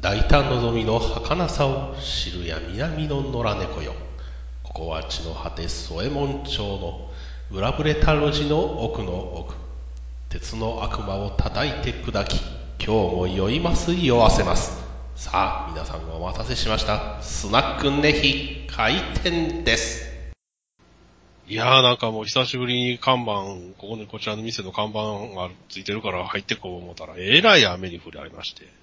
大胆望みの儚さを知るや南の野良猫よ。ここは地の果て添右衛門町の裏ぶれた路地の奥の奥。鉄の悪魔を叩いて砕き今日も酔います酔わせます。さあ皆さんお待たせしました。スナックネヒ開店です。いやーなんかもう久しぶりに看板、ここにこちらの店の看板がついてるから入ってこう思ったら、えらい雨に降られまして。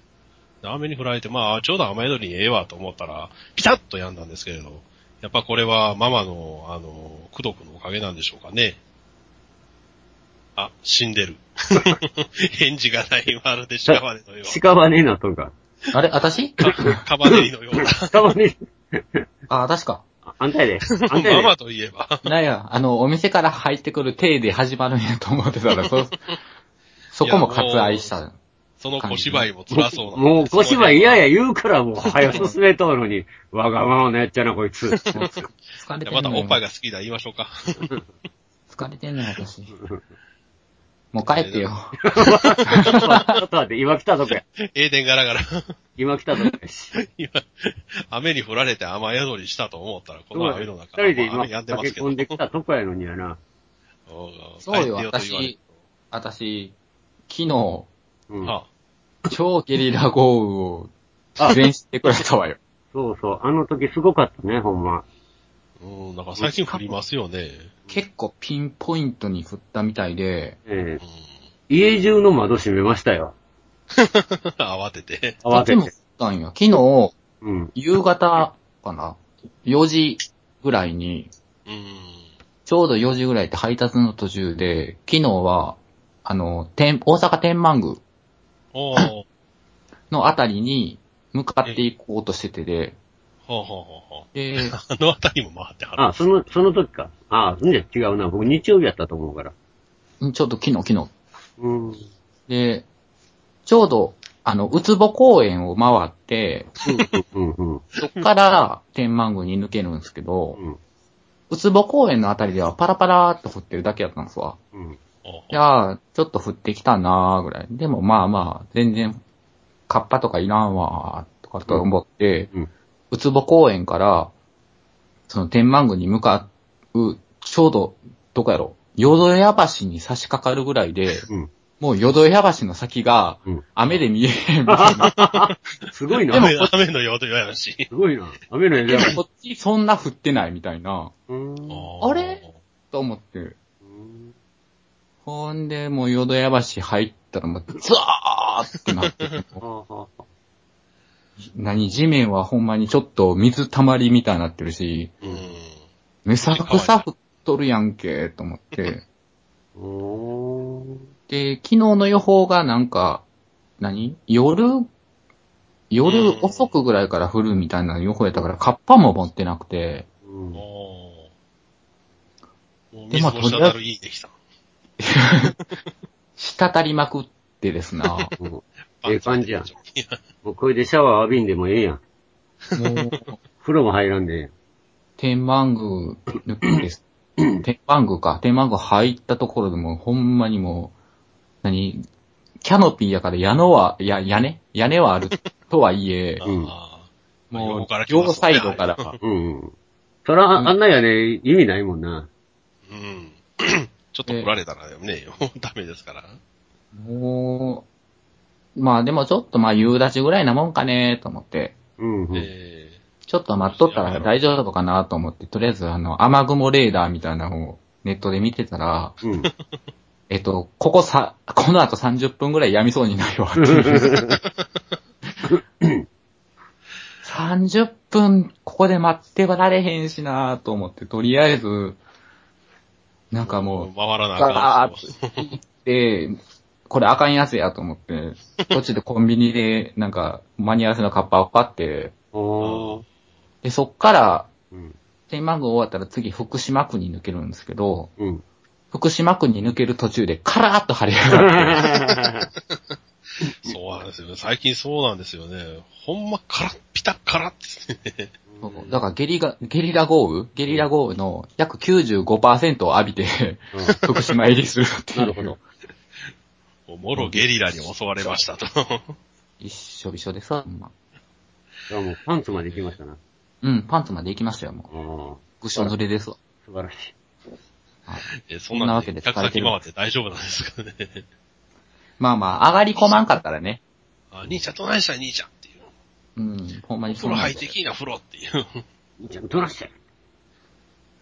雨に降られて、まあ、ちょうど雨宿りにええわと思ったら、ピタッと止んだんですけれど、やっぱこれはママの、あの、苦毒のおかげなんでしょうかね。あ、死んでる。返事がない、まるで屍のよう屍のとか。あれ私？な。カバネリのような。屍、あ、確か。あんたやで。あんたやで。ママといえば。なんや、あの、お店から入ってくる体で始まるんやと思ってたら、そ、そこも割愛した。その小芝居も辛そうな。もう小芝居嫌や言うからもう早く進めとるのに、わがままのやっちゃなこいつ。疲れてんのよ。またおっぱいが好きだ言いましょうか。疲れてんのよ、私。もう帰ってよ。ちょっと待って、今来たとこや。エーデンガラガラ。今来たとこやし。今、雨に降られて雨宿りしたと思ったら、この雨の中、二人で今。駆け込んできたとこやのにやな。うんそうよ帰ってと言われる私、昨日、うん。あ、超ゲリラ豪雨あを全してくれたわよ。そうそう。あの時すごかったね、ほんま。うん、なんか最近降りますよね。結構ピンポイントに降ったみたいで、ええうん、家中の窓閉めましたよ。慌てて。慌てこっちも降て。ったんよ。昨日、うん。夕方かな ?4 時ぐらいに、うん。ちょうど4時ぐらいって配達の途中で、昨日は、あの、天、大阪天満宮。のあたりに向かっていこうとしててで、ほうほうほうほう。で、あのあたりも回ってはる。あ、その、その時か。あ、そんじゃ違うな。僕日曜日やったと思うから。ちょっと昨日昨日。うん。うん、で、ちょうど、あの、うつぼ公園を回って、うん、うん。そっから天満宮に抜けるんですけど、うつぼ公園のあたりではパラパラーっと降ってるだけやったんですわ。うん。いやー、ちょっと降ってきたなーぐらい。でもまあまあ、全然、カッパとかいらんわーとかと思って、うん。うつぼ公園から、その天満宮に向かう、ちょうど、どこやろ、淀屋橋に差し掛かるぐらいで、うん。もう淀屋橋の先がうん、雨で見えへんみたいな。すごいな。でも雨雨のようと言われるし。すごいな。雨ので枝もこっちそんな降ってないみたいな、うん。あれ？と思って。ほんで、もう淀屋橋入ったらもう、ザーってなって 何、地面はほんまにちょっと水たまりみたいになってるし、うん。めさくさ降っとるやんけ、と思って。で、昨日の予報がなんか、何？夜、夜遅くぐらいから降るみたいな予報やったから、カッパも持ってなくて、うん。でまあ水も滴るいいできた。滴りまくってですな。うんええ感じやんもうこれでシャワー浴びんでもええやん。もう、風呂も入らんでええやん。天満宮です。天満宮か。天満宮入ったところでもうほんまにもう、何？キャノピーやから屋根は、や、屋根屋根はあるとはいえ、うんあーまあもう横から、来ます両サイドから、うんうん。そら、ああんなやね、意味ないもんな。うん。ちょっと来られたらね、ダメですから。もう、まあでもちょっとまあ夕立ちぐらいなもんかねと思って、うんうん。えちょっと待っとったら大丈夫かなと思って、とりあえずあの、雨雲レーダーみたいなのをネットで見てたら、うん。えっと、ここさ、この後30分ぐらいやみそうになるわっていう。30分、ここで待ってられへんしなと思って、とりあえず、なんかもう、回らなあガかんーッと行って、これあかんやつやと思って、こっちでコンビニで、なんか、間に合わせのカッパを買って。で、そっから、うん。天満宮終わったら次福島区に抜けるんですけど、うん。福島区に抜ける途中でカラーッと晴れ上がって、そうなんですよね。最近そうなんですよね。ほんま、カラッ、ピタッカラッですね。そうだからゲリラ、ゲリラ豪雨？ゲリラ豪雨の約95%を浴びて、福島入りするっていう。なるほど。もろゲリラに襲われましたと。一緒一緒でさ、まやもうパンツまで行きましたな。うん、パンツまで行きましたよ、もああ、う。ぐしょずれですわ。素晴らしい。はいえ、そんなわけで客先回って大丈夫なんですかね。まあまあ、上がり込まんかったらね。あ、兄ちゃんどないした兄ちゃんう。うん、ほんまに風呂そうなんですよ入ってきいな風呂っていう。兄ちゃん、どらして。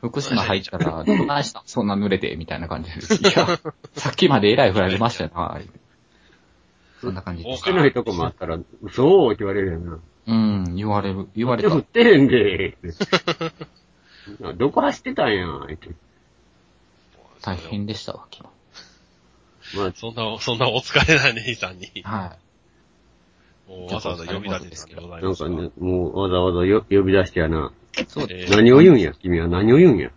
福島入ったら、どないした？そんな濡れて、みたいな感じです。いや、さっきまでえらい振られましたよな。そんな感じです。してないとこもあったら、嘘って言われるやんな。うん、言われる、言われた手振。ってへんで。どこ走ってたんや、って。大変でしたわ、昨まあ、そんな、そんなお疲れな兄さんに、日。はもうわざわざ呼び出てたんでございますが。なんかね、もうわざわざよ呼び出してやな。い。そうです。えー何を言うんや、君は何を言うんや。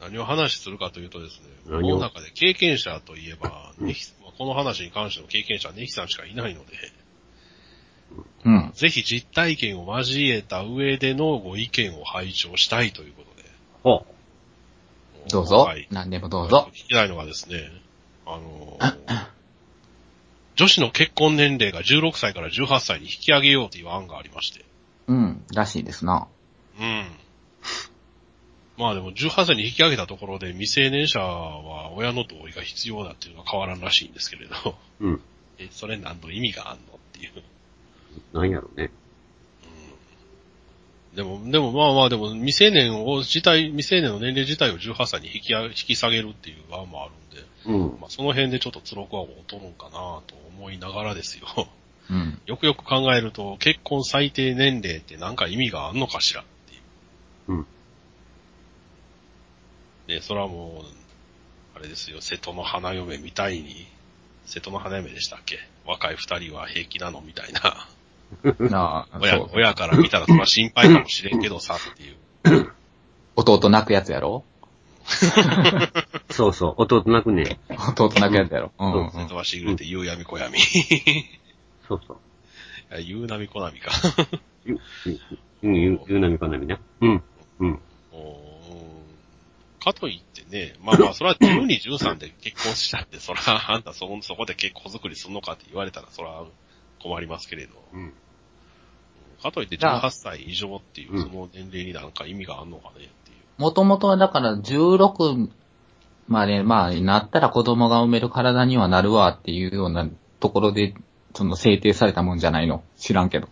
何を話するかというとですね、こ何を？の中で経験者といえば、ネヒこの話に関しての経験者はネヒさんしかいないので、うん。ぜひ実体験を交えた上でのご意見を拝聴したいということで。ほどうぞはい。何でもどうぞ。聞きたいのがですね、あのー女子の結婚年齢が16歳から18歳に引き上げようという案がありまして。うん、らしいですな。うん。まあでも18歳に引き上げたところで未成年者は親の同意が必要だっていうのは変わらんらしいんですけれど、う。うん。え、それ何の意味があんのっていう。なんやろね。でも、でもまあまあでも未成年を自体、未成年の年齢自体を18歳に引き上げ引き下げるっていう案もあるんで、うん。まあその辺でちょっとつろくは劣るんかなと思いながらですよ。うん。よくよく考えると、結婚最低年齢ってなんか意味があんのかしらっていう。うん。で、それはもう、あれですよ、瀬戸の花嫁みたいに、瀬戸の花嫁でしたっけ？若い二人は平気なのみたいな。なあ、親。親から見たらそれは心配かもしれんけどさっていう。弟泣くやつやろ？そうそう、弟泣くね。弟泣くやつやろ うん、うん。瀬戸はしぐれて夕闇小闇。いそうそう。や夕波小波か。ゆ、ゆ、ゆ、ゆうなみかなみな。うん。うん。かといってね、まあまあ、それは12、13で結婚したって、そら、あんたそ、そこで結婚作りすんのかって言われたら、そら、困りますけれど。うん。かといってじゃあ18歳以上っていう、その年齢になんか意味があんのかね。もともとはだから16まで、まあ、なったら子供が産める体にはなるわっていうようなところで、その制定されたもんじゃないの知らんけど。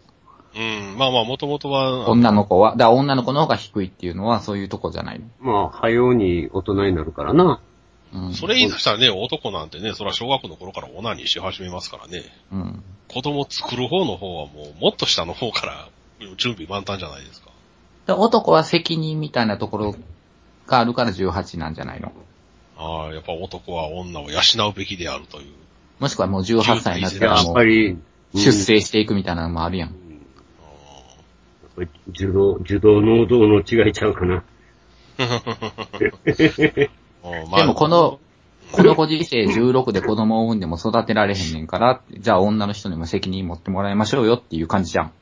うん、まあまあ、もともとは、女の子は、だから女の子の方が低いっていうのはそういうとこじゃないの。まあ、早うに大人になるからな。うん。それ言い出したらね、男なんてね、それは小学校の頃からオナニーし始めますからね。うん。子供作る方の方はもう、もっと下の方から準備万端じゃないですか。で男は責任みたいなところがあるから18なんじゃないの？ああ、やっぱ男は女を養うべきであるという。もしくはもう18歳になっいや、やったらもうぱり、出世していくみたいなのもあるやん。受動、受動能動の違いちゃうかな。でもこの、このご時世16で子供を産んでも育てられへんねんから、じゃあ女の人にも責任持ってもらいましょうよっていう感じじゃん。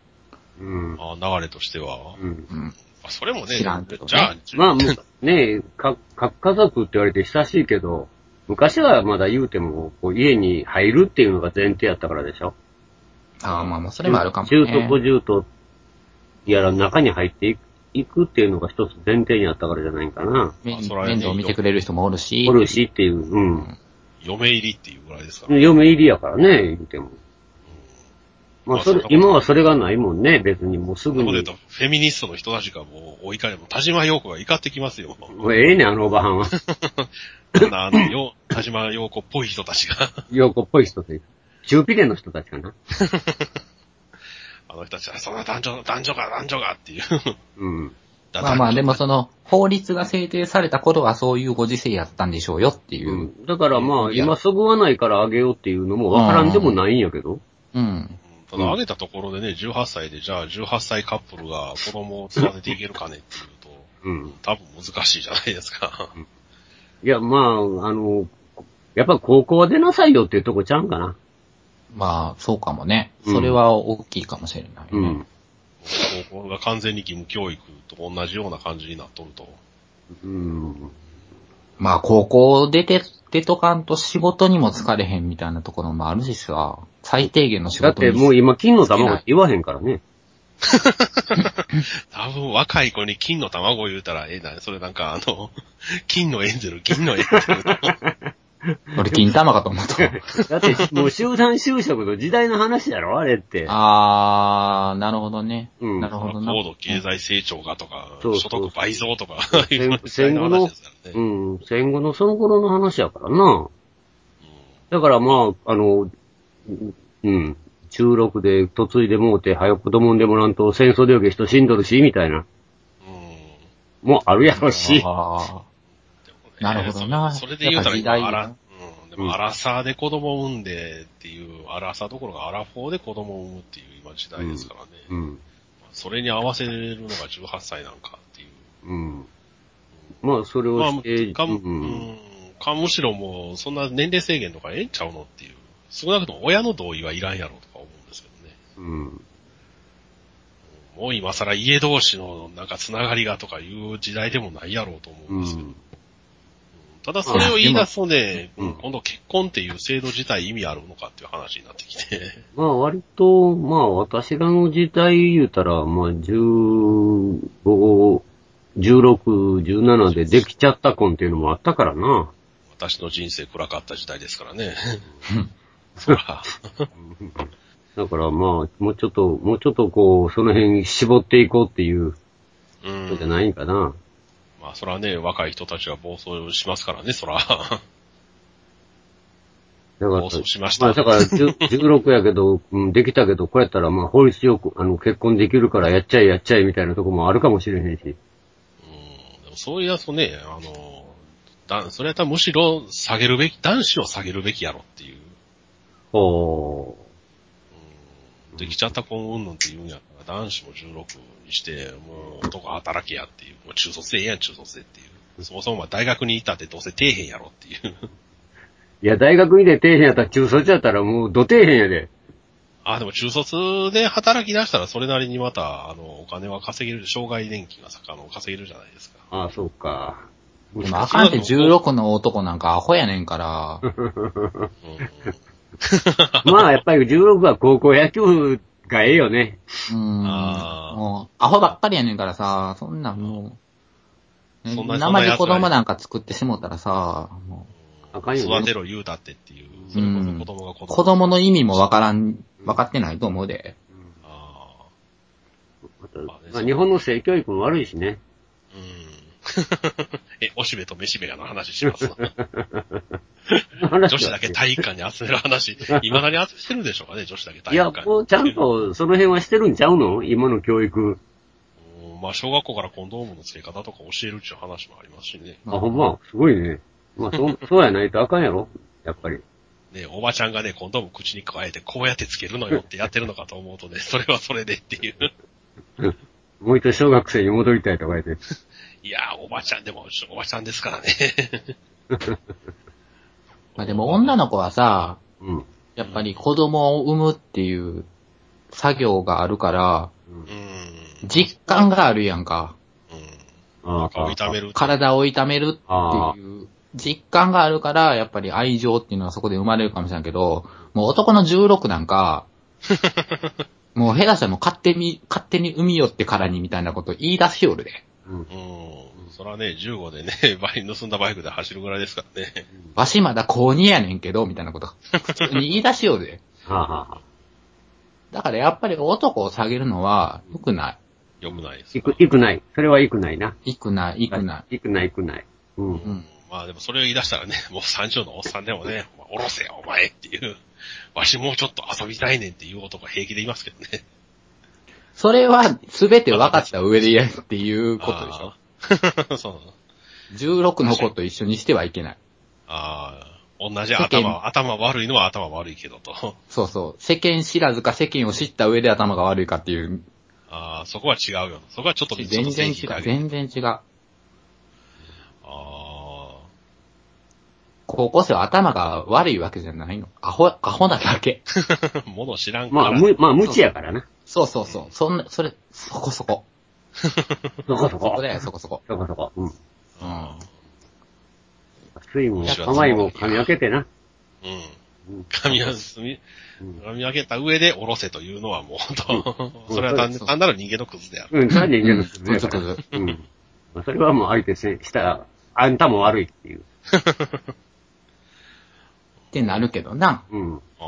うん。あ流れとしては。うん。うん。あそれもね、知らんけどねじゃあ、まあ、ねか、か、家族って言われて親しいけど、昔はまだ言うても、こう家に入るっていうのが前提やったからでしょ。ああ、まあまあ、それもあるかも中途ね。小中途、やら中に入っていくいくっていうのが一つ前提にあったからじゃないかな。面あそれはね面倒見てくれる人もおるし。おるしっていう、うん。嫁入りっていうぐらいですから。嫁入りやからね、言うても。まあ、それ今はそれがないもんね、別にもうすぐにそこで言う。と、フェミニストの人たちがもう、お怒りも、田島陽子が怒ってきますよ。ええねん、あのおばはんは。あんな、あの、よ、田島陽子っぽい人たちが、陽子っぽい人で。中ピレの人たちかな。あの人たちは、そんな男女、男女が、男女がっていう。うん。まあまあ、でもその、法律が制定された頃はそういうご時世やったんでしょうよっていうう。ん。だからまあ、今そぐわないからあげようっていうのもわからんでもないんやけど。うん。ただ、挙げたところでね、18歳で、じゃあ、18歳カップルが子供を育てていけるかねっていうと、うん。多分難しいじゃないですか。いや、まあ、あの、やっぱ高校は出なさいよっていうとこちゃうんかな。まあ、そうかもね。うんそれは大きいかもしれないね。うん。高校が完全に義務教育と同じような感じになっとると。うん。まあ、高校出て、出とかんと仕事にも疲れへんみたいなところもあるしさ、最低限の仕だっ。てもう今金の卵って言わへんからね。多分若い子に金の卵言うたら、え、な、それなんかあの、金のエンゼル、金のエンゼルの。俺、金玉かと思った。だって、もう集団就職の時代の話やろあれって。あー、なるほどね。うんなるほどな。高度経済成長がとか、そうそう所得倍増とか、戦いう戦後の話ですからね。うん、戦後のその頃の話やからな。だからまあ、あの、うん、中六で嫁いでもうて、早く子供産んでもらんと戦争でよけ人死んどるし、みたいな。うんもうあるやろし。あーなるほどなそれで言うたら今、やっぱ時代あら、なうん、でも、アラサーで子供を産んでっていう、アラサーどころかアラフォーで子供を産むっていう今時代ですからね。うん。それに合わせるのが18歳なんかっていう。うん。まあ、それまあ、をして、か、ううんん、か、むしろもう、そんな年齢制限とかええんちゃうのっていう。少なくとも親の同意はいらんやろとか思うんですけどね。うん。もう今更家同士のなんかつながりがとかいう時代でもないやろうと思ううんですけど。ただそれを言い出すとね、うんうん今度結婚っていう制度自体意味あるのかっていう話になってきて。まあ割と、まあ私らの時代言うたら、まあ15、16、17でできちゃった婚っていうのもあったからな。私の人生暗かった時代ですからね。そら。だからまあ、もうちょっと、もうちょっとこう、その辺絞っていこうっていううんじゃないんかな。まあそらね、若い人たちは暴走しますからね、そら。だから、暴走しましたまあだから、10 16 やけど、うん、できたけど、こうやったらまあ法律よく、あの、結婚できるからやっちゃえやっちゃえみたいなとこもあるかもしれへんし。うん、でもそういうやつとね、あの、だそれやったらむしろ下げるべき、男子を下げるべきやろっていう。ほできちゃった婚うんぬんって言うんやったら、男子も16にして、もう男働けやっていう。もう中卒でええやん、中卒でっていう。そもそもまあ大学に行ったってどうせ底辺やろっていう。う。いや、大学にで底辺やったら中卒やったらもう土底辺やで。あ、でも中卒で働き出したらそれなりにまた、あの、お金は稼げる、障害年金がさ、あの、稼げるじゃないですか。ああ、そうか。でもあかんって16の男なんかアホやねんから。うん。まあ、やっぱり16は高校野球がええよね。うん。もう、アホばっかりやねんからさ、そんなんもう、ねそんな生で子供なんか作ってしもたらさ、もあかんよね育てろ言うたってっていう。それこそ子供が子う、供。子供の意味もわからん、わかってないと思うで。あまたまあねまあ、日本の性教育も悪いしね。ーうん。え、おしべとめしべがの話します。女子だけ体育館に集める話、未だに集めてるんでしょうかね、女子だけいや、体育館に。もうちゃんとその辺はしてるんちゃうの？今の教育。うんまあ、小学校からコンドームの付け方とか教えるっていう話もありますしね。あ、ほんま、すごいね。まあ、そう、そうやないとあかんやろ？やっぱり。ね、おばちゃんがね、コンドーム口に加えてこうやってつけるのよってやってるのかと思うとね、それはそれでっていう。もう一度小学生に戻りたいとか言って。いやー、おばちゃんでも、おばちゃんですからね。まあでも女の子はさ、うん。やっぱり子供を産むっていう作業があるから、うん。実感があるやんか。うん。あ中を痛める。体を痛めるっていう実感があるから、やっぱり愛情っていうのはそこで生まれるかもしれないけど、もう男の16なんか、もう下手したらもう勝手に、勝手に産みよってからにみたいなこと言い出しよるで。うん。うん。そらね、15でね、バイン盗んだバイクで走るぐらいですからね。わしまだ高2やねんけど、みたいなこと。普通に言い出しよるで。はあ、はあはあ、だからやっぱり男を下げるのは良くない。よくないですいく、いくない。それはいくないな。いくない、いくない。いくない、いくない。うん。うん。まあでもそれを言い出したらね、もう30のおっさんでもね、お前おろせよ、お前っていう。わしもうちょっと遊びたいねんっていう男平気でいますけどね。それは全て分かった上でやるっていうことでしょ？ょ そう。16の子と一緒にしてはいけない。ああ、同じ世間頭、頭悪いのは頭悪いけどと。そうそう。世間知らずか世間を知った上で頭が悪いかっていう。ああ、そこは違うよ。そこはちょっと、全然違う。全然違う。ああ、高校生は頭が悪いわけじゃないの。アホ、アホなだけ。もの知らんから。まあ、む、まあ、無知やからな。そうそうそう。そんな、それ、そこそこ。そこそこ。そこだよ、そこそこ。そこそこ。うん。うん。水分も甘いも噛み分けてな。うん。うん髪は、髪うん髪上げた上で下ろせというのはもう本当、うん それは単なる人間のクズである。うん、単に人間のうんクズクズうん。まあそれはもう相手せしたら、あんたも悪いっていう。ってなるけどな。うん。ああ。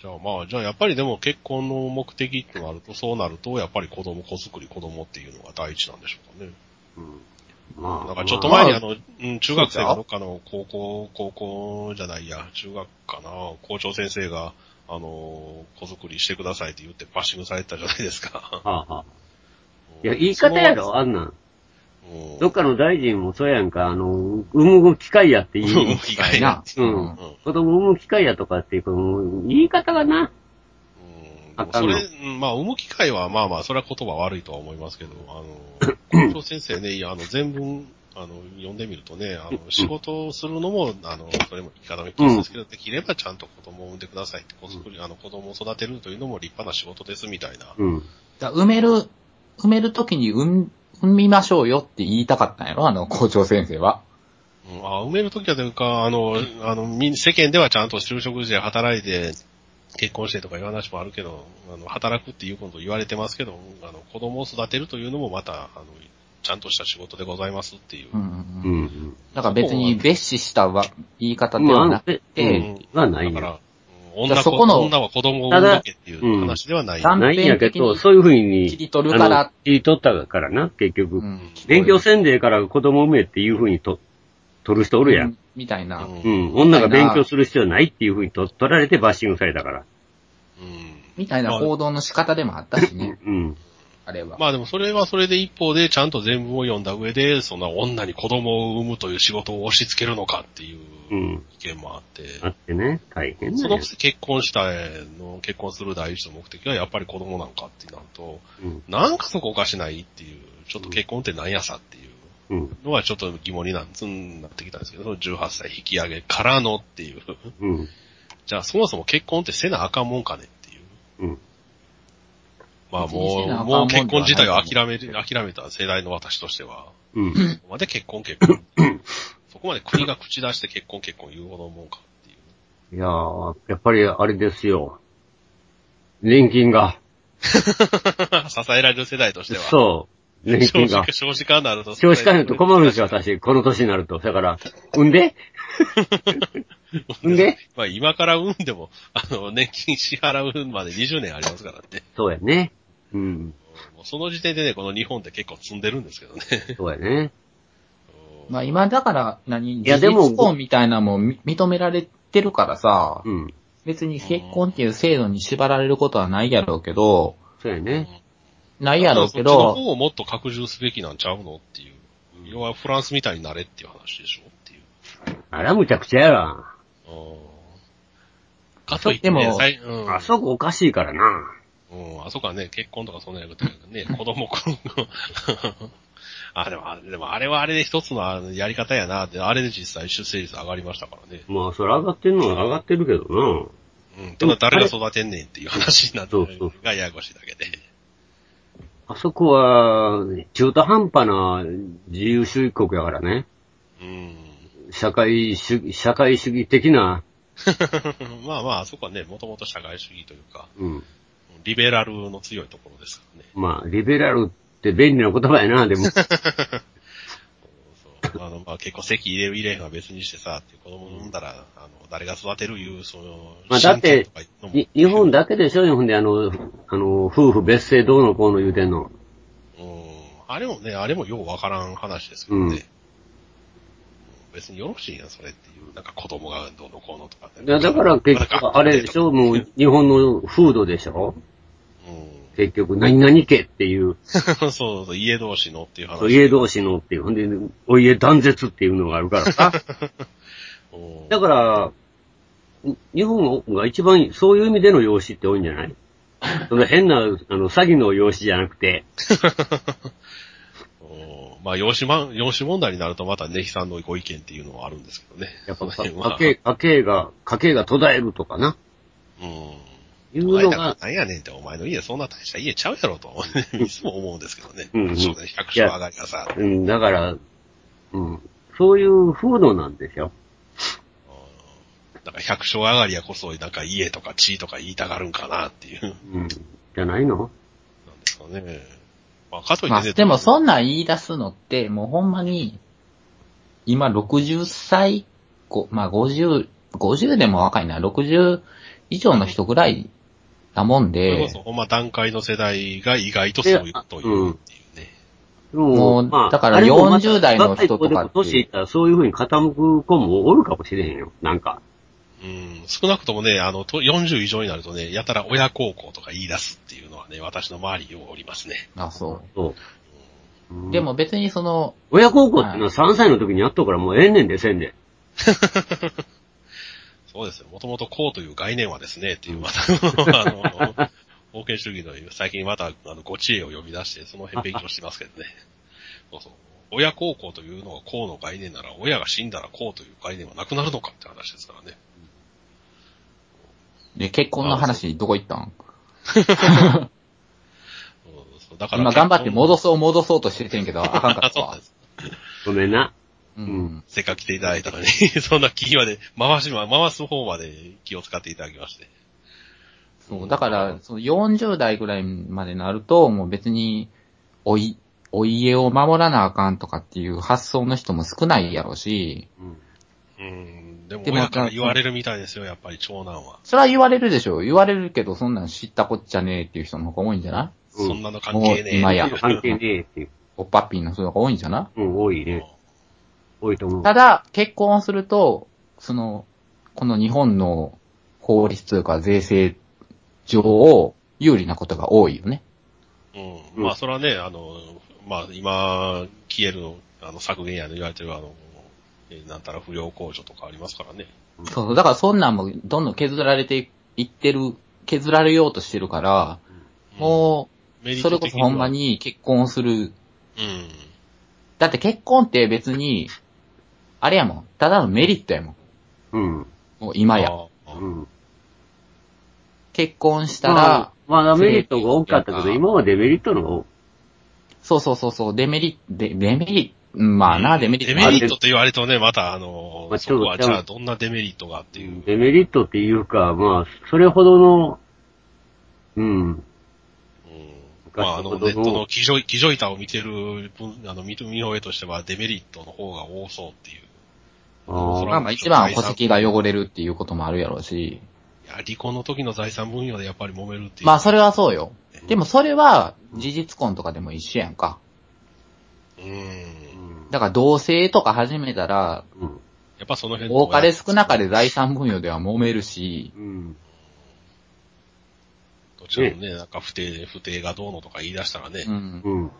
じゃあまあ、じゃあやっぱりでも結婚の目的ってなると、そうなると、やっぱり子供、子作り、子供っていうのが第一なんでしょうかね。うん。まあ。なんかちょっと前にまああの、うん、中学生のどっかの高校、高校じゃないや、中学かな、校長先生が、あの、子作りしてくださいって言ってバッシングされてたじゃないですか。はあはあ。いや、言い方やろ、あんなん。うんどっかの大臣もそうやんか、あの、産む機会やって言う。機会な。ううんん。子供産む機会やとかっていう、言い方がな。うんそれ、うんまあ、産む機会は、まあまあ、それは言葉悪いとは思いますけど、あの、校長先生ね、いや、あの、全文、あの、読んでみるとね、あの、仕事をするのも、あの、それも言い方も一つですけど、できればちゃんと子供を産んでくださいって、子作り、あの、子供を育てるというのも立派な仕事です、みたいな。うん。だ埋める、埋めるときに産ん産みましょうよって言いたかったんやろ？あの校長先生は。うん、あ埋めるときはというか、あの、あの、み世間ではちゃんと就職時で働いて、結婚してとかいう話もあるけど、あの、働くっていうことを言われてますけど、あの、子供を育てるというのもまた、あの、ちゃんとした仕事でございますっていう。うんうん。だから別に別視したわ言い方ではまあなくて、うんはないだから、女子そこの女は子供を産むだけっていう話ではない。ただないんやけど、そういうふうに、切り取るから切り取ったからな、結局。うん勉強せんでええから子供産めっていうふうにと、取る人おるやん。みたいな。うんうん。女が勉強する必要ないっていうふうにと取られてバッシングされたから。うんみたいな報道の仕方でもあったしね、うん。あれは。まあでもそれはそれで一方でちゃんと全文を読んだ上で、そんな女に子供を産むという仕事を押し付けるのかっていううん。意見もあって、あってね、大変だよそのく。せ結婚したの、結婚する第一の目的はやっぱり子供なのかってなると、うん。なんかそこおかしないっていう、ちょっと結婚って何やさっていううん。のはちょっと疑問にななってきたんですけど、その18歳引き上げからのっていう。うん。じゃあそもそも結婚ってせなあかんもんかねっていう。うん。まあもう、もう結婚自体を諦める、諦めた世代の私としては、うん。そこまで結婚結婚。そこまで国が口出して結婚結婚言うほどもんかっていう。いやー、やっぱりあれですよ。年金が。支えられる世代としては。そう。年金が少子化、。少子化になると。少子化になると困るんですよ、私。この年になると。だから、産んで？産んで？まあ今から産んでも、あの、年金支払うまで20年ありますからね。そうやね。うん。もうその時点でね、この日本って結構積んでるんですけどね。そうやね。まあ今だから何、事いやでも実婚みたいなのもみ認められてるからさ、うん。別に結婚っていう制度に縛られることはないやろうけど、そうやね。ないやろうけど、方をもっと拡充すべきなんちゃうのっていう。要はフランスみたいになれっていう話でしょ？っていう。あら、むちゃくちゃやわ。うんかといってね、でもうん、あそこおかしいからな。うん、あそこはね、結婚とかそんなやことね、子供くん あ、でも、あでもあれはあれで一つのやり方やなって、あれで実際出生率上がりましたからね。まあ、それ上がってんのは上がってるけどな。うん。ただ誰が育てんねんっていう話になってそうそうがややこしいだけで。あそこは、中途半端な自由主義国やからね。うん。社会主義、社会主義的な、まあまあ、あそこはね、もともと社会主義というか、うん。リベラルの強いところですからね。まあ、リベラルって便利な言葉やな、でも。あの、まあ結構席入れる入れへんは別にしてさ、って子供産んだら、あの、誰が育てるいう、その、まあだって日本だけでしょ、日本であの、あの、夫婦別姓どうのこうの言うてんの。うん。あれもね、あれもようわからん話ですけどね。うんうん別によろしいやん、それっていう。なんか子供がどうのこうのとかいやだから結局、あれでしょ、もう日本の風土でしょう結局、何々家っていう、ん。そうそう、家同士のっていう話。そう家同士のっていう、ほんで、お家断絶っていうのがあるからさ。うんだから、に日本が一番そういう意味での養子って多いんじゃない？その変な、あの、詐欺の養子じゃなくて、うんまあ、養子まん、養子問題になるとまたネヒさんのご意見っていうのはあるんですけどね。やっぱ家計、家計が、家計が途絶えるとかな。うん。いうお前だからのが、何やねんって、お前の家そんな大した家ちゃうやろと、いつも思うんですけどね。うん百姓上がりがさ。うん、だから、うん、そういう風土なんですよ。なんか百姓上がりやこそ、なんか家とか地とか言いたがるんかなっていう、なんうん。じゃないの？ですかね。まあ、かといまあ、ってね、でもそんなん言い出すのって、もうほんまに、今60歳、ごまあ50、50でも若いな、60以上の人ぐらいなもんで、そ、ほんま段階の世代が意外とそういうことを言うっていうね。でももうだからあれもまた40代の人とかって年いったらそういう風に傾く子もおるかもしれへんよ。なんか。うん、少なくともね、あの、と40以上になるとね、やたら親孝行とか言い出すっていうのはね、私の周りにおりますね。あ、そそう。うう。んでも別にその、親孝行ってのは3歳の時にやっとくからもうええねんでせんで。そうですよ。もともと孝という概念はですね、っていう、また、あの、封建主義の最近また、あの、ご知恵を呼び出して、その辺勉強してますけどね。そうそう。親孝行というのが孝の概念なら、親が死んだら孝という概念はなくなるのかって話ですからね。で、結婚の話どこ行ったん？そうそうだから今頑張って戻す。そう戻そうとしててんけど、あかんかあ、ったわ そうなんで。す。ごめんな。ううんん。せっかく来ていただいたのに、そんな気まで、回しま、回す方まで気を使っていただきまして。そう、だから、その40代ぐらいまでなると、もう別に、おい、お家を守らなあかんとかっていう発想の人も少ないやろし、うんうん。でも親から言われるみたいですよ、やっぱり長男は。それは言われるでしょう。言われるけど、そんなん知ったこっちゃねえっていう人の方が多いんじゃない？うんそんなの関係ねえ。今や関係ねえっていう。おっぱっぴーの人の方が多いんじゃない？うん、多いね。多いと思う。ただ、結婚すると、その、この日本の法律というか税制上を有利なことが多いよね。うん。うんまあ、それはね、あの、まあ、今、消えるの、あの、削減やの言われてる、あの、えなんたら不良控除とかありますからね。そうそう。だからそんなんもどんどん削られていってる、削られようとしてるから、もメう、それこそほんま。に結婚する。うん。だって結婚って別に、あれやもん。ただのメリットやもん。うん。もう今や。うん。結婚したまらあ、、まあ、メリットが多かったけど、今はデメリットの方。そうそうそうそう、デメリット、デデメリット、うんまあな、デメリットデメリットと言われるとね、またあの、まあそこはちょっとじゃあどんなデメリットがっていう。デメリットっていうか、まあ、それほどの、うん。うんまあ、あの、ネットの記事、記事板を見てる分、あの、見見の上としてはデメリットの方が多そうっていう。あまあまあ一番は戸籍が汚れるっていうこともあるやろうし。いや、離婚の時の財産分与でやっぱり揉めるっていう。まあそれはそうよ。でもそれは事実婚とかでも一緒やんか。うん。だから同性とか始めたら、うん。やっぱその辺多かれ少なかれ財産分与では揉めるし、うん。どちらもね、なんか不定、不定がどうのとか言い出したらねう、ん。うん。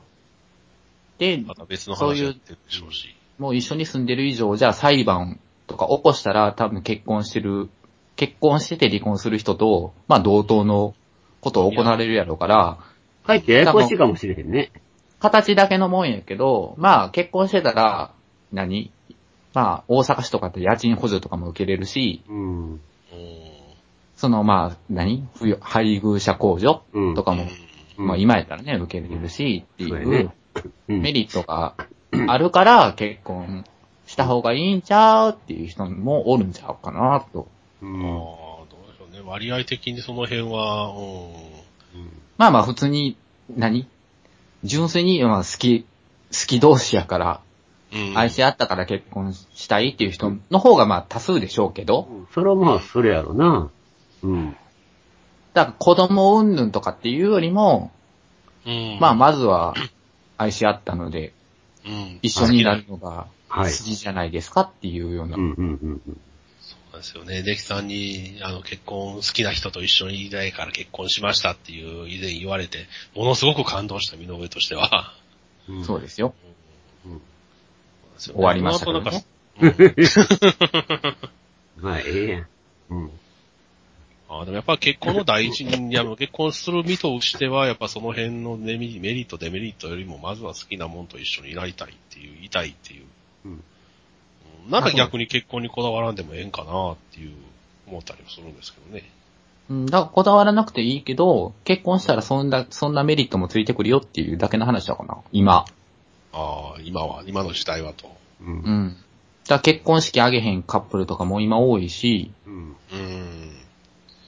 で、また別のそういう話やってるでしょうし。もう一緒に住んでる以上、じゃあ裁判とか起こしたら多分結婚してる、結婚してて離婚する人と、まあ同等のことを行われるやろうから、かえってややこしいかもしれへんね。形だけのもんやけど、まあ結婚してたら、何？まあ大阪市とかって家賃補助とかも受けれるし、うん。うん。そのまあ何？配偶者控除うん。とかも、うんまあ今やったらね、受けれるしっていうメリットがあるから結婚した方がいいんちゃうっていう人もおるんちゃうかなと。うん。ああ、どうでしょうね。割合的にその辺は、うん。まあまあ普通に、何？純粋にまあ好き、好き同士やから、うん。愛し合ったから結婚したいっていう人の方がまあ多数でしょうけど、それはまあ、それやろな。うん。だから子供云々とかっていうよりも、うん。まあまずは愛し合ったのでうん。一緒になるのがはい。筋じゃないですかっていうような。うん、うん、うん。そうなんですよね。デキさんに、あの、結婚、好きな人と一緒にいたいから結婚しましたっていう、以前言われて、ものすごく感動した身の上としては。うん。そうですよ。終終わりましたけどね。まあ、ええやん。うん。あでもやっぱ結婚の第一に、いや結婚する身としては、やっぱその辺のメリメリット、デメリットよりも、まずは好きなもんと一緒になりたいっていう、いたいっていう。うんうんなんか逆に結婚にこだわらんでもええんかなっていう、思ったりもするんですけどね。うん、だからこだわらなくていいけど、結婚したらそんな、そんなメリットもついてくるよっていうだけの話だかな。今。ああ、今は、今の時代はと。うんう。ん。だ結婚式あげへんカップルとかも今多いし、うん。うん。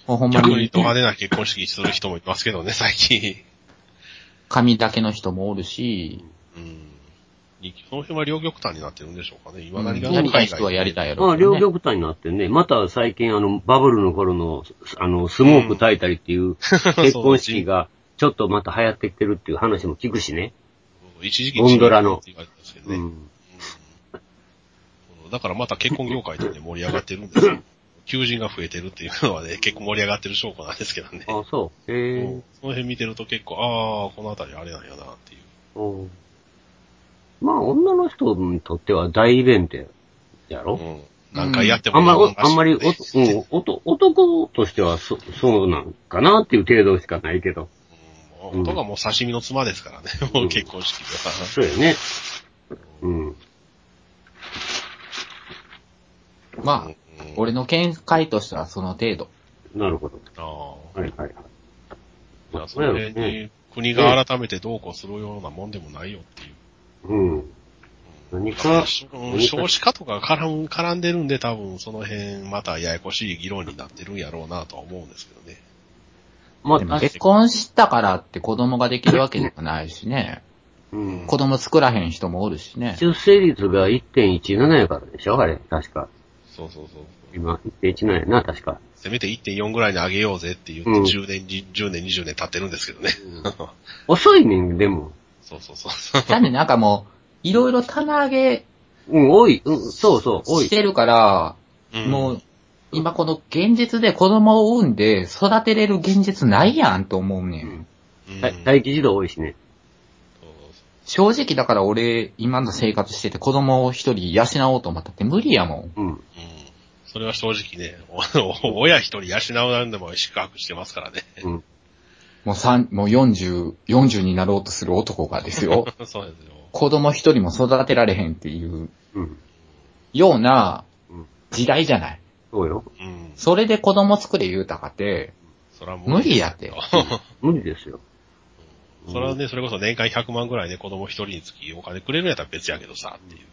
もうほんま逆ににド派手な結婚式する人もいますけどね、最近。髪だけの人もおるし、うん。その辺は両極端になってるんでしょうかね。今何がやりたい人はやりたいやろまあ。両極端になってね、また最近あの、バブルの頃の、あの、スモーク焚いたりっていう 結婚式が、ちょっとまた流行ってきてるっていう話も聞くしね。一時期ゴンドラの。うん。だからまた結婚業界でね、盛り上がってるんですよ。求人が増えてるっていうのはね、結構盛り上がってる証拠なんですけどね。あ、そう。へえうん。その辺見てると結構、ああ、この辺りあれなんやなっていう。うんまあ、女の人にとっては大イベントやろ、うん。何回やってもあんま、おいいもんらしいあんまりお、うん、おと男としてはそ、そうなんかなっていう程度しかないけど。うん男がもう刺身の妻ですからね、もう結婚式では。そうやね。うん。まあ、うん俺の見解としてはその程度。なるほど。ああ。はいはいはい。じゃあその辺に国が改めてどうこうするようなもんでもないよっていう。うん。何か、うん少子化とか絡ん絡んでるんで多分その辺またややこしい議論になってるんやろうなとは思うんですけどね。結婚したからって子供ができるわけでもないしね。うん。子供作らへん人もおるしね。出生率が1.17やからでしょあれ、確か。そうそうそう。今、1.17やな、確か。せめて1.4ぐらいに上げようぜって言ってうん10年、10年、20年経ってるんですけどね。遅いねん、でも。そうそうそう。だってなんかもう、いろいろ棚上げうん、多い。うん、そうそう、多いし。てるから、うんもう、今この現実で子供を産んで育てれる現実ないやんと思うねん。うんはい待機児童多いしね。正直だから俺、今の生活してて子供を一人養おうと思ったって無理やもん。うん。うんそれは正直ね、お 親一人養うなんでも宿泊してますからね。うん。もう三、もう40、40になろうとする男がですよ。そうですよ。子供一人も育てられへんっていううん。ようなうん時代じゃない。そうよ。うん。それで子供作れ言うたかって、それは無理やって。無理ですよ。それはね、それこそ年間100万ぐらいね、子供一人につきお金くれるんやったら別やけどさ、っていう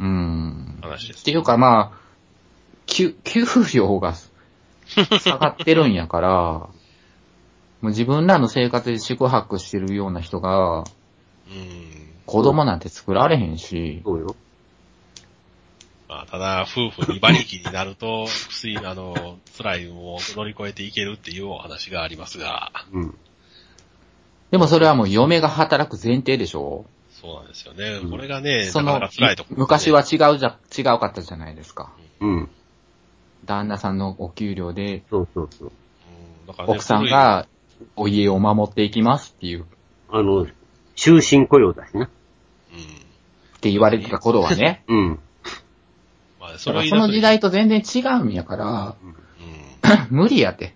うん。話です。っていうかまあ、給、給料が下がってるんやから、もう自分らの生活で宿泊してるような人が、うん。子供なんて作られへんし、そうよ。まあ、ただ、夫婦に馬力になると、薬、あの、辛いのを乗り越えていけるっていうお話がありますが、うん。でもそれはもう嫁が働く前提でしょ？そうなんですよね。うんこれがね、その辛いとね。昔は違うじゃ、違うかったじゃないですか。うん。旦那さんのお給料で、そうそうそう。うん、だからね奥さんがお家を守っていきますっていう、っあの、終身雇用だしな。うん。て言われてた頃はね。うん。まあ、それを言い出すの時代と全然違うんやから、うん。無理やて。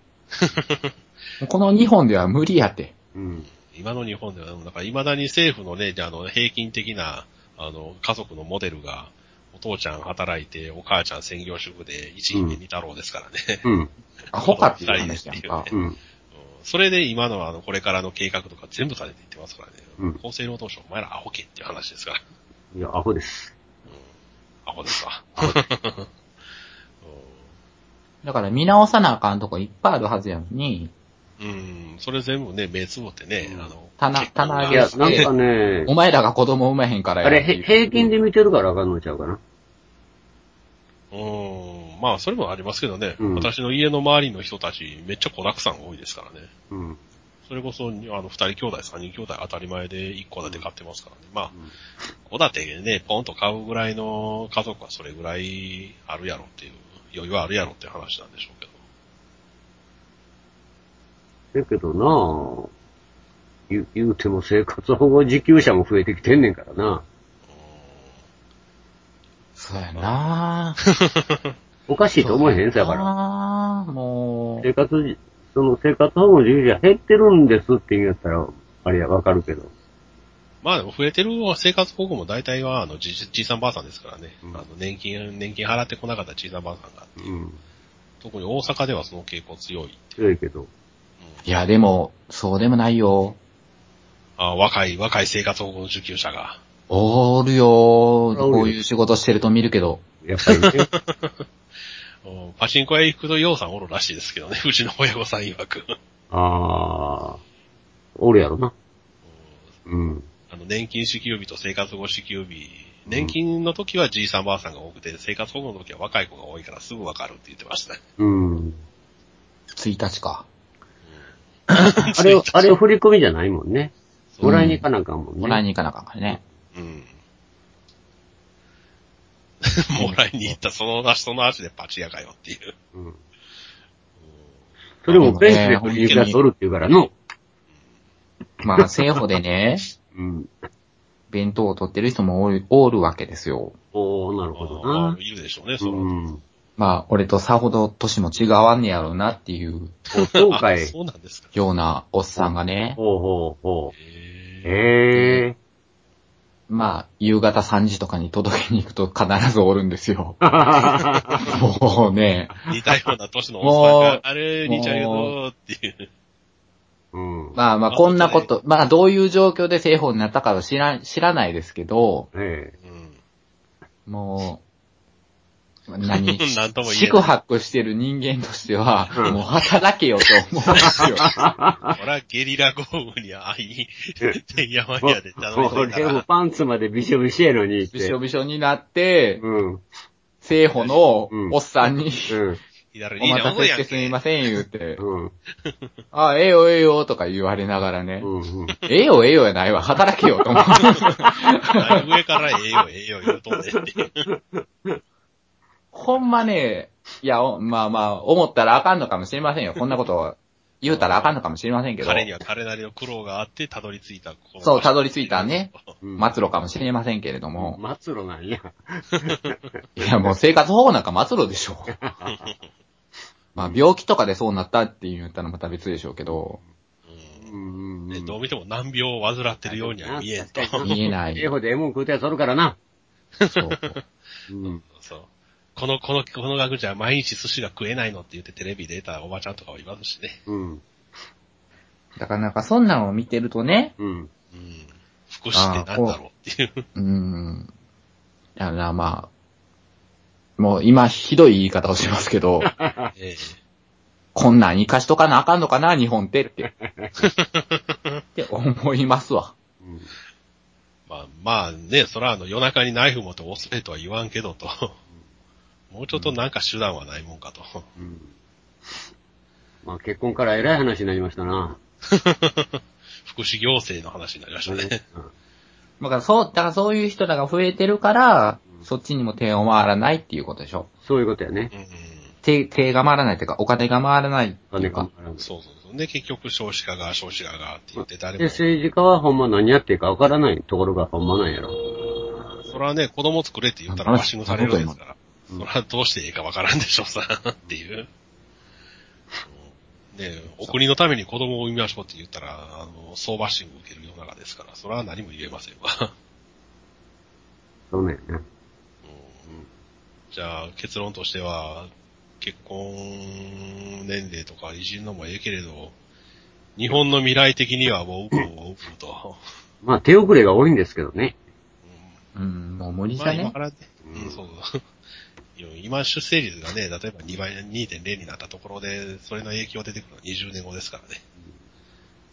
この日本では無理やて。うん。今の日本では、だから未だに政府のね、じゃああの、平均的な、あの、家族のモデルが、お父ちゃん働いて、お母ちゃん専業主婦で、一人で二太郎ですからね。うん。アホかっていう話やんか。うん。うんそれで今のあの、これからの計画とか全部されていってますからね。うん厚生労働省、お前らアホけっていう話ですから。いや、アホです。アホですわ。だから見直さなあかんとこいっぱいあるはずやのに、うん、うんそれ全部ね、目つぶってね、うんあの、棚棚上げなんかねお、前らが子供産めへんからやあれ、平均で見てるからあかんのちゃうかな。うん、まあ、それもありますけどね、うん私の家の周りの人たち、めっちゃ子沢山多いですからね。うん。それこそ、あの、二人兄弟、三人兄弟当たり前で一戸建て買ってますからね。まあ、戸建てでね、ポンと買うぐらいの家族はそれぐらいあるやろっていう、余裕あるやろっていう話なんでしょうけど。だけどなぁ、言う言うても生活保護受給者も増えてきてんねんからな。そうやなぁ。おかしいと思えへんさやから。ああ、もう、生活じ、その生活保護受給者減ってるんですって言うんやったら、あれやわかるけど。まあでも増えてる生活保護も大体は、あの、じじいさんばあさんですからね。うんあの、年金、年金払ってこなかったじいさんばあさんが。うん。特に大阪ではその傾向強い。強いけど。いやでも、そうでもないよ。あ若い、若い生活保護の受給者が。おるよこういう仕事してると見るけど。やっぱりね。うんパチンコ屋行くと、ようさんおるらしいですけどね、うちの親御さん曰く。ああ。おるやろな。うん。あの、年金支給日と生活保護支給日、年金の時はじいさんばあさんが多くて、生活保護の時は若い子が多いからすぐわかるって言ってましたね。うん。1日か。あれを、あれを振り込みじゃないもんね。もらいに行かなあかんもんね。もらいに行かなあかんからね。うん。もらいに行ったその足、その足でパチ屋かよっていう。うん。それもベンチで振りに行くやつおるって言うからの。まあ、政府でね、うん。弁当を取ってる人もおるおるわけですよ。おー、なるほどな。あいるでしょうね、その。うん。まあ、俺とさほど年も違わんねやろうなっていうおそうか あい。そうなんですか。ようなおっさんがね、ほうほうほう。へへえ。まあ、夕方3時とかに届けに行くと必ずおるんですよ。は もうね、ー似たような年のおっさんもうが、あれ、似ちゃうよっていう。うん。まあまあ、こんなこと、まあ、どういう状況で政法になったかは知ら、知らないですけど、えうん。もう、何？なんとも言えない宿泊してる人間としては、うんもう働けよと思うんですよ。俺はゲリラ豪雨に会い、てんやわんやで頼みといた俺もら、パンツまでびしょびしょやのにって。びしょびしょになって、うん。政府のうんおっさんに、うん。左お待たせにやんしてすみません言うて、うん。あ、ええよええよとか言われながらね、うん。うん。ええよええよやないわ、働けよと思う。何上からええよええよ言うとんねんって。ほんまね、いや、おまあまあ、思ったらあかんのかもしれませんよ。こんなことを 言うたらあかんのかもしれませんけど、彼には彼なりの苦労があって、たどり着いたそうたどり着いたね。うん末路かもしれませんけれども、末路なんや。いやもう生活保護なんか末路でしょ。まあ病気とかでそうなったって言ったらまた別でしょうけど、うんうんねどう見ても難病を患ってるようには見えんと。見えない。英語でええもん食うたやつおるからな。そう。うん。この、この、この額じゃ毎日寿司が食えないのって言ってテレビで出たおばちゃんとかはいますしね。うん。だからなんかそんなんを見てるとね、うん。うん。福祉ってなんだろうっていう。うーん。いやな、まあ、もう今ひどい言い方をしますけど、えこんなん生かしとかなあかんのかな、日本ってって。って思いますわ。うんまあ、まあね、そらあの夜中にナイフ持って押すれとは言わんけどと。もうちょっとなんか手段はないもんかと。うん。まあ結婚から偉い話になりましたな。福祉行政の話になりましたね。だからそう、だからそういう人らが増えてるから、そっちにも手を回らないっていうことでしょ。そういうことやね。うん手、手が回らないっていうか、お金が回らないっていうか。そうそうそう。で、結局少子化が少子化がって言って誰で、も。政治家はほんま何やっていいかわからないところがほんまなんやろ。それはね、子供作れって言ったらバッシングされるんですから。それはどうしていいかわからんでしょうさ、っていう。うんねお国のために子供を産みましょうって言ったら、あの、総バッシング受ける世の中ですから、それは何も言えませんわ。そうね。うんじゃあ、結論としては、結婚年齢とかいじるのもええけれど、日本の未来的にはもう、うくううくうと。まあ手遅れが多いんですけどね。うん、もう無理まだね？あ今からね、うん、そう。今出生率がね、例えば2倍、2.0になったところで、それの影響出てくるのは20年後ですからね。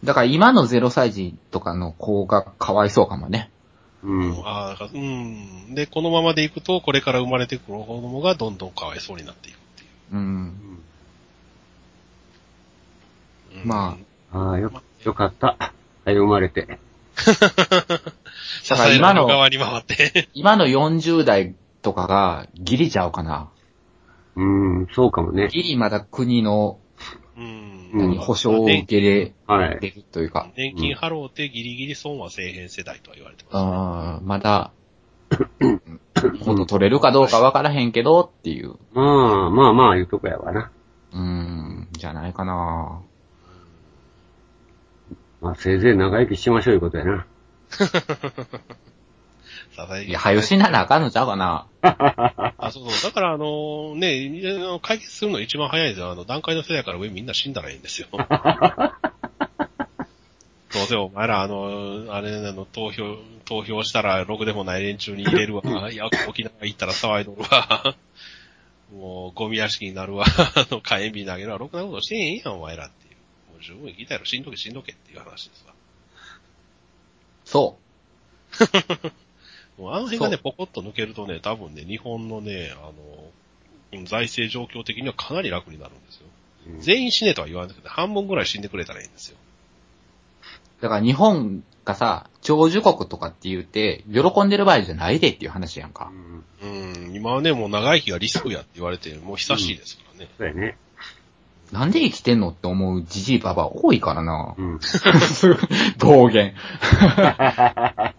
だから今の0歳児とかの子がかわいそうかもね。うん。あ、うん。で、このままでいくと、これから生まれてくる子供がどんどんかわいそうになっていくっていう。うん。まああ、よ、よかった。はい、生まれて。支だからえら今のれる側に回って。今の40代とかがギリちゃうかな。うん、そうかもね。ギリまだ国のうん。うん何保障を受けれはい。れるというか、年金払うてギリギリ損は底辺世代とは言われてます。あーまだ、こと取れるかどうかわからへんけどっていう、まあ、まあまあ、いうとこやわな。うーん、じゃないかな。まあ、せいぜい長生きしましょういうことやな。支えいや、早死ななあかんのちゃうかな。あ、そうそう。だから、あのね、解決するの一番早いですよ。あの、段階の世代から上みんな死んだらいいんですよ。そううせお前らあの、あれなの、投票、投票したらろくでもない連中に入れるわ。いや、沖縄行ったら騒いどるわ。もう、ゴミ屋敷になるわ。あの、火炎瓶投げるわ。ろくなことしてへんやん、お前らっていう。もう十分聞いたやろ、しんどけしんどけっていう話ですわ。そもう あの辺がね、そポコッと抜けるとね、多分ね、日本のね、あの、うん財政状況的にはかなり楽になるんですよ。うん全員死ねとは言わなくて、半分ぐらい死んでくれたらいいんですよ。う。だから日本がさ、長寿国とかって言って、喜んでる場合じゃないでっていう話やんかう。んうん、今はね、もう長生きがリスクやって言われて、もう久しいですからね。そうやね。なんで生きてんのって思うじじいばば多いからな。うん。暴言。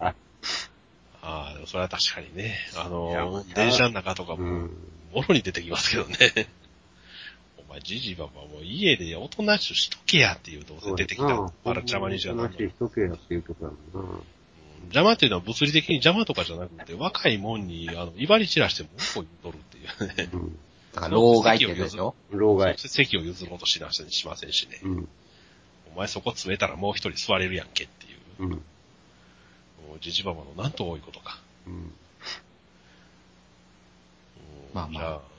それは確かにね、あのまあ、電車の中とかも、うん。もろに出てきますけどね。お前、じじいばばもう家でおとなしくしとけやって言うと出てきたら、まだ邪魔にしちゃう話しとけやっていうとこやもんな。邪魔っていうのは物理的に邪魔とかじゃなくて、若いもんに、あの、威張り散らしてもこ言うとるっていうね。うん。だから老害ってやつでしょ？老害。席を譲ろうとしなししませんしね。うん。お前そこ詰めたらもう一人座れるやんけっていう。うん。もうじじばばのなんと多いことか。うん。うんまあまあ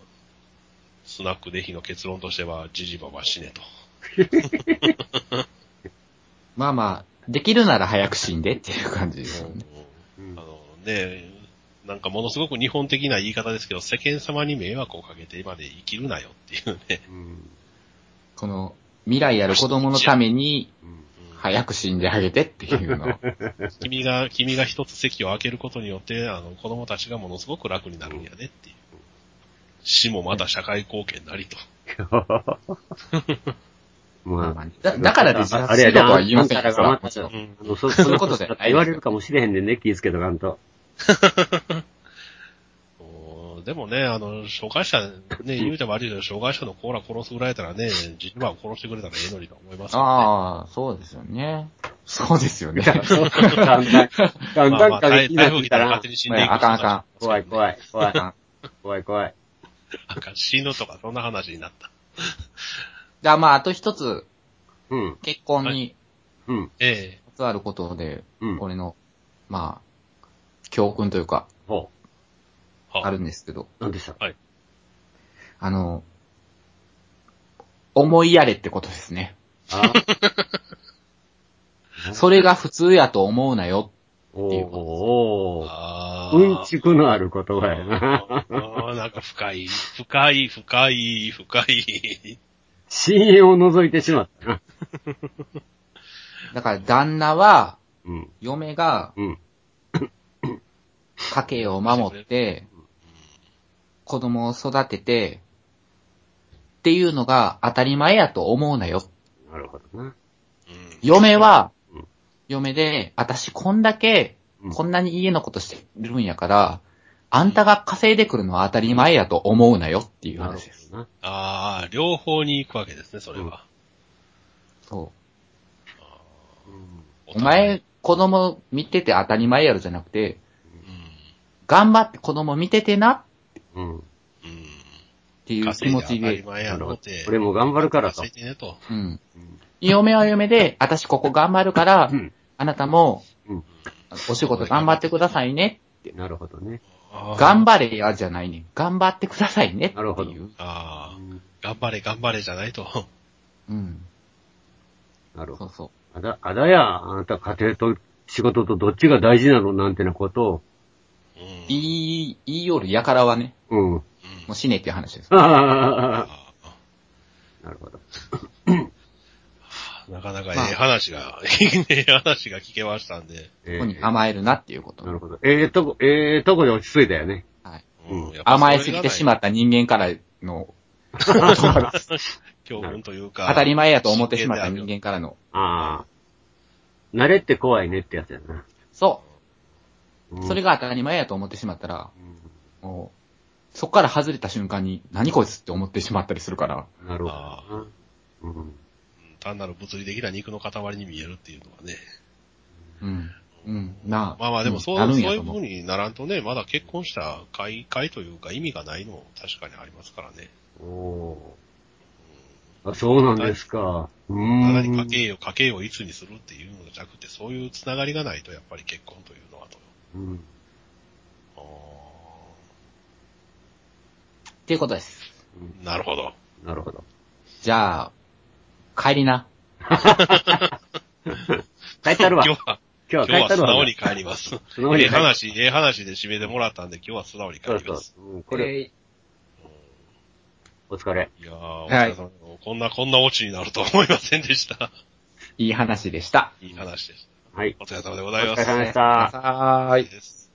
スナックデヒの結論としては、じじばば死ねと。まあまあ、できるなら早く死んでっていう感じですよね。うんあのね、なんかものすごく日本的な言い方ですけど、世間様に迷惑をかけてまで生きるなよっていうね。うん。この、未来ある子供のために、うん。早く死んであげてっていうのを。君が、君が一つ席を開けることによって、あの、子供たちがものすごく楽になるんやねっていう。死もまた社会貢献なりと。まあ、だだからで自殺あれするとは言いませんよあんたらんあの、そ、そういうことじゃない言われるかもしれへんでね、気ぃつけとかんと。でもね、あの、障害者、ね、言うても悪いけど、障害者のコーラ殺すぐらいやったらね、自分は殺してくれたらええのにと思いますよね。ああ、そうですよね。そうですよね。だんだん、だんだんまあ台風来たらってきたら勝手、に死んでいくあかんあかん怖い怖い、怖い、あ怖い怖い。なんか死ぬとかそんな話になった。じゃあまあ、あと一つ、うん、結婚にうん、えまつわることで、うん。俺の、まあ、教訓というか、ほえはあるんですけど、う。なんでした？あの、思いやれってことですね。あ それが普通やと思うなよ。おていうおーあうんちくのある言葉やな。なんか深い、深い、深い、深い。信用を除いてしまったな。だから旦那は、うん、嫁がうん、家計を守って、子供を育てて、っていうのが当たり前やと思うなよ。なるほどな。うん嫁はうん、嫁で、私こんだけうん、こんなに家のことしてるんやから、あんたが稼いでくるのは当たり前やと思うなよっていう話です。ああ、両方に行くわけですね、それは。そう。うんお前、子供見てて当たり前やろじゃなくて、うん。頑張って子供見ててなっうん。うん。ていう気持ちで。俺も頑張るからと嫁は嫁で、私ここ頑張るからう、ん。あなたもうん、お仕事頑張ってくださいね。なるほどね。頑張れやじゃないねん。頑張ってくださいねってなるほどいう。ああ、うん頑張れ、頑張れじゃないと。うん。なるほど。そうそう。あだ、あだや、あなた家庭と仕事とどっちが大事なのなんてなことを、うん。言い、言いよるやからはね、うん。うんもう死ねっていう話です。あ あなるほど。ー なかなかええ話が、ええ話が聞けましたんで。えここに甘えるなっていうこと。なるほど。ええとこ、ええとこで落ち着いたよね。はい。甘えすぎてしまった人間からの、教訓というか。当たり前やと思ってしまった人間からの。ああ。慣れって怖いねってやつやな。そうう。それが当たり前やと思ってしまったら、もう、そこから外れた瞬間に、何こいつって思ってしまったりするから。うんなるほあどな。うん。うん単なる物理的な肉の塊に見えるっていうのはね。うん。うん。なあ。まあまあでもそう、うんやと思う。いう風にならんとね、まだ結婚した会、会というか意味がないの確かにありますからね。おおあ、そうなんですか。うーん。ただに家計を、家計をいつにするっていうのじゃなくて、そういうつながりがないと、やっぱり結婚というのはと。うん。あっていうことです。ーなるほど。なるほど。じゃあ、帰りな。帰ったるわ。今今日は、日は帰今日は。素直に帰ります。素直にええ話、ええ話で締めてもらったんで、今日は素直に帰そうそります。う。うん、これ、えお疲れ。いやー、おはい疲れ様こんな、こんなオチになるとは思いませんでした。ーいい話でした。いい話です。はい。お疲れ様でごおざいます。疲れ様でした。はーい。です